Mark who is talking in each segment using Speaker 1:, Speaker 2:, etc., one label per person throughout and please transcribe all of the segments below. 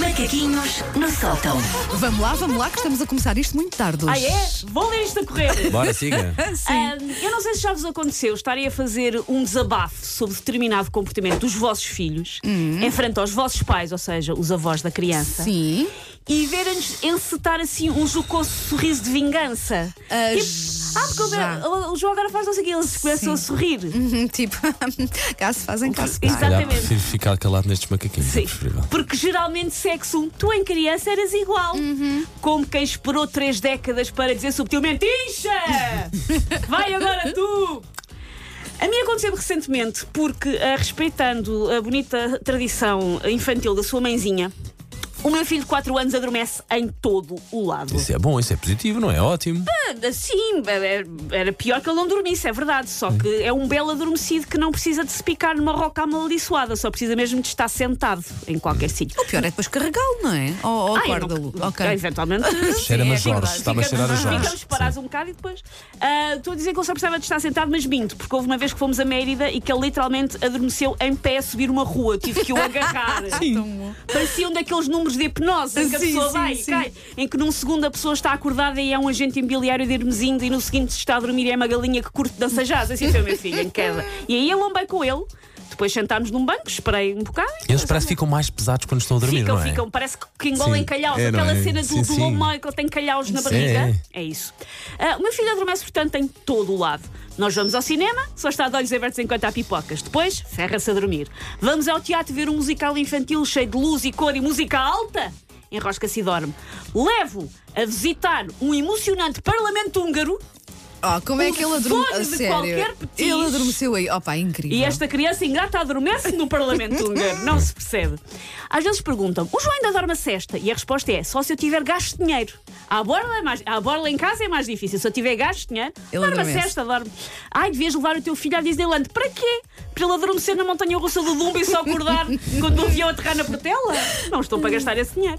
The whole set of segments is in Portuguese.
Speaker 1: Macaquinhos no sótão.
Speaker 2: Vamos lá, vamos lá, que estamos a começar isto muito tarde hoje.
Speaker 3: Ah, é? Vou ler isto a correr.
Speaker 4: Bora, siga.
Speaker 3: Ah, eu não sei se já vos aconteceu estarem a fazer um desabafo sobre determinado comportamento dos vossos filhos em frente aos vossos pais, ou seja, os avós da criança,
Speaker 2: Sim.
Speaker 3: e verem-nos encetar assim um jocoso sorriso de vingança.
Speaker 2: Ah,
Speaker 3: Tipo, ah, porque o-
Speaker 2: já.
Speaker 3: o, João agora faz não sei o que, eles começam a sorrir.
Speaker 2: Uhum, Tipo, cá se fazem, cá fazem.
Speaker 4: Calhar
Speaker 3: Exatamente.
Speaker 4: prefiro ficar calado nestes macaquinhos.
Speaker 3: Sim,
Speaker 4: É preferível.
Speaker 3: porque geralmente sexo, tu em criança eras igual. Como quem esperou três décadas para dizer subtilmente: Incha! Vai agora tu! A mim aconteceu recentemente porque, ah, respeitando a bonita tradição infantil da sua mãezinha, o meu filho de 4 anos adormece em todo o lado.
Speaker 4: Isso é bom, isso é positivo, não é? Ótimo.
Speaker 3: Sim, era- era pior que ele não dormisse, é verdade. Só que é um belo adormecido que não precisa de se picar numa roca amaldiçoada, só precisa mesmo de estar sentado em qualquer sítio.
Speaker 2: O pior é depois carregá-lo, não é? Ou, ou
Speaker 3: Ah,
Speaker 2: acorda-lo.
Speaker 3: não-
Speaker 2: Ok.
Speaker 3: Eventualmente.
Speaker 4: Cheira-me
Speaker 3: sim,
Speaker 4: a
Speaker 3: é
Speaker 4: Jorge, está-me a cheirar a Jorge.
Speaker 3: Ficamos parados um bocado e depois. Ah, Estou a dizer que ele só precisava de estar sentado, mas minto, porque houve uma vez que fomos a Mérida e que ele literalmente adormeceu em pé a subir uma rua. Tive que o agarrar. Parecia um daqueles números de hipnose em que a
Speaker 2: Sim,
Speaker 3: pessoa
Speaker 2: sim,
Speaker 3: vai
Speaker 2: sim.
Speaker 3: e cai, em que num segundo a pessoa está acordada e é um agente imobiliário de Hermesindo e no seguinte está a dormir e é uma galinha que curte dançajás. Assim foi o meu filho, em queda. E aí eu lombei com ele. Depois sentámos num banco, esperei um bocado.
Speaker 4: Eles parece que ficam mais pesados quando estão a dormir,
Speaker 3: Ficam,
Speaker 4: não é?
Speaker 3: ficam, parece que, engolem calhaus.
Speaker 4: É,
Speaker 3: Aquela
Speaker 4: é?
Speaker 3: cena do,
Speaker 4: Sim,
Speaker 3: do ele tem calhaus na
Speaker 4: Sim.
Speaker 3: barriga.
Speaker 4: É.
Speaker 3: É isso. Ah, o meu filho adormece, portanto, em todo o lado. Nós vamos ao cinema, só está de olhos abertos enquanto há pipocas. Depois, ferra-se a dormir. Vamos ao teatro ver um musical infantil cheio de luz e cor e música alta. Enrosca-se e dorme. Levo a visitar um emocionante parlamento húngaro
Speaker 2: Oh, como é que ele adormeceu?
Speaker 3: de qualquer petis.
Speaker 2: Ele adormeceu aí. Opa, incrível.
Speaker 3: E esta criança ingrata adormece no Parlamento Húngaro. Não se percebe. Às vezes perguntam: o João ainda dorme a cesta? E a resposta é: só se eu tiver gasto de dinheiro. À borla, é mais, à borla em casa é mais difícil. Se eu tiver gasto de dinheiro,
Speaker 2: Ele
Speaker 3: dorme a cesta, dorme. Ai, devias levar o teu filho à Disneyland. Para quê? Para ele adormecer na montanha russa do Dumbo e só acordar quando o avião aterrar na Portela? Não estou para gastar esse dinheiro.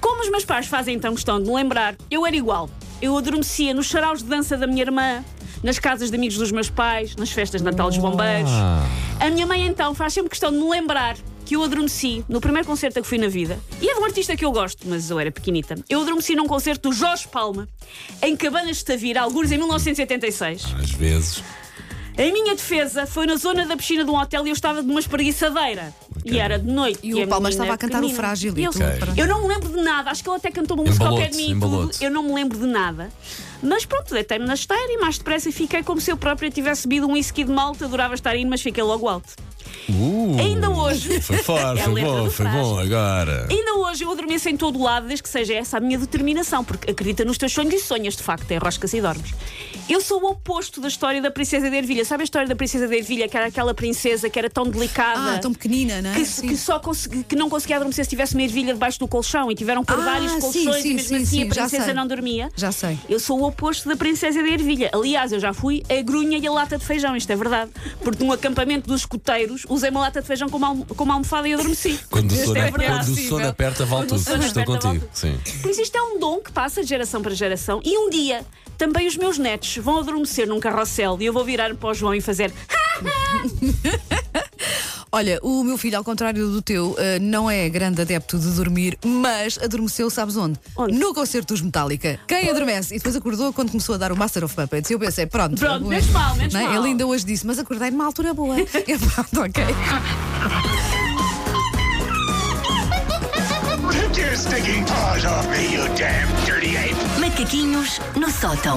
Speaker 3: Como os meus pais fazem então questão de me lembrar, eu era igual. Eu adormecia nos saraus de dança da minha irmã, nas casas de amigos dos meus pais, nas festas de Natal dos bombeiros.
Speaker 4: Ah.
Speaker 3: A minha mãe então faz sempre questão de me lembrar que eu adormeci no primeiro concerto a que fui na vida. E é de um artista que eu gosto, mas eu era pequenita. Eu adormeci num concerto do Jorge Palma, em Cabanas de Tavira, alguns em 1986.
Speaker 4: Às vezes.
Speaker 3: Em minha defesa, foi na zona da piscina de um hotel e eu estava de uma espreguiçadeira. E era de noite.
Speaker 2: E
Speaker 3: a
Speaker 2: o Palma
Speaker 3: menina
Speaker 2: estava a cantar o frágil e
Speaker 3: E eu,
Speaker 2: tudo.
Speaker 4: Ok.
Speaker 2: Pronto.
Speaker 3: eu não me lembro de nada, acho que ele até cantou uma música ao pé de mim. e tudo. Eu não me lembro de nada. Mas pronto, deitei-me na esteira e mais depressa fiquei como se eu própria tivesse bebido um whisky de malta. Adorava estar indo, mas fiquei logo alto.
Speaker 4: Uh,
Speaker 3: Ainda hoje.
Speaker 4: Foi forte,
Speaker 3: É
Speaker 4: foi bom, foi bom agora.
Speaker 3: Ainda hoje eu adormeço em todo o lado, desde que seja essa a minha determinação, porque acredita nos teus sonhos e sonhas, de facto, é roscas e dormes. Eu sou o oposto da história da Princesa de Ervilha. Sabe a história da Princesa de Ervilha, que era aquela princesa que era tão delicada?
Speaker 2: Ah, tão pequenina, não é?
Speaker 3: que, que só consegui- que não conseguia adormecer se tivesse uma ervilha debaixo do colchão e tiveram por
Speaker 2: Ah,
Speaker 3: vários
Speaker 2: sim,
Speaker 3: colchões
Speaker 2: sim,
Speaker 3: e mesmo
Speaker 2: sim,
Speaker 3: assim
Speaker 2: sim,
Speaker 3: a princesa não dormia.
Speaker 2: Já sei.
Speaker 3: Eu sou o oposto da princesa de ervilha. Aliás, eu já fui a grunha e a lata de feijão, isto é verdade. Porque num acampamento dos escuteiros usei uma lata de feijão com uma, com uma almofada e adormeci.
Speaker 4: Quando o sono,
Speaker 3: é
Speaker 4: quando
Speaker 3: verdade.
Speaker 4: o sono aperta, vale
Speaker 3: Quando o
Speaker 4: tudo. Estou contigo. Sim.
Speaker 3: Por isso isto é um dom que passa de geração para geração e um dia também os meus netos vão adormecer num carrossel e eu vou virar para o João e fazer
Speaker 2: Olha, o meu filho, ao contrário do teu, eh, não é grande adepto de dormir, mas adormeceu, sabes onde?
Speaker 3: Onde?
Speaker 2: No concerto dos Metallica. Quem adormece? E depois acordou quando começou a dar o Master of Puppets. E eu pensei, pronto.
Speaker 3: Pronto,
Speaker 2: não
Speaker 3: menos mal, menos
Speaker 2: não é?
Speaker 3: mal.
Speaker 2: Ele ainda hoje disse, mas acordei numa altura boa. e pronto, ok.
Speaker 1: Macaquinhos no sótão.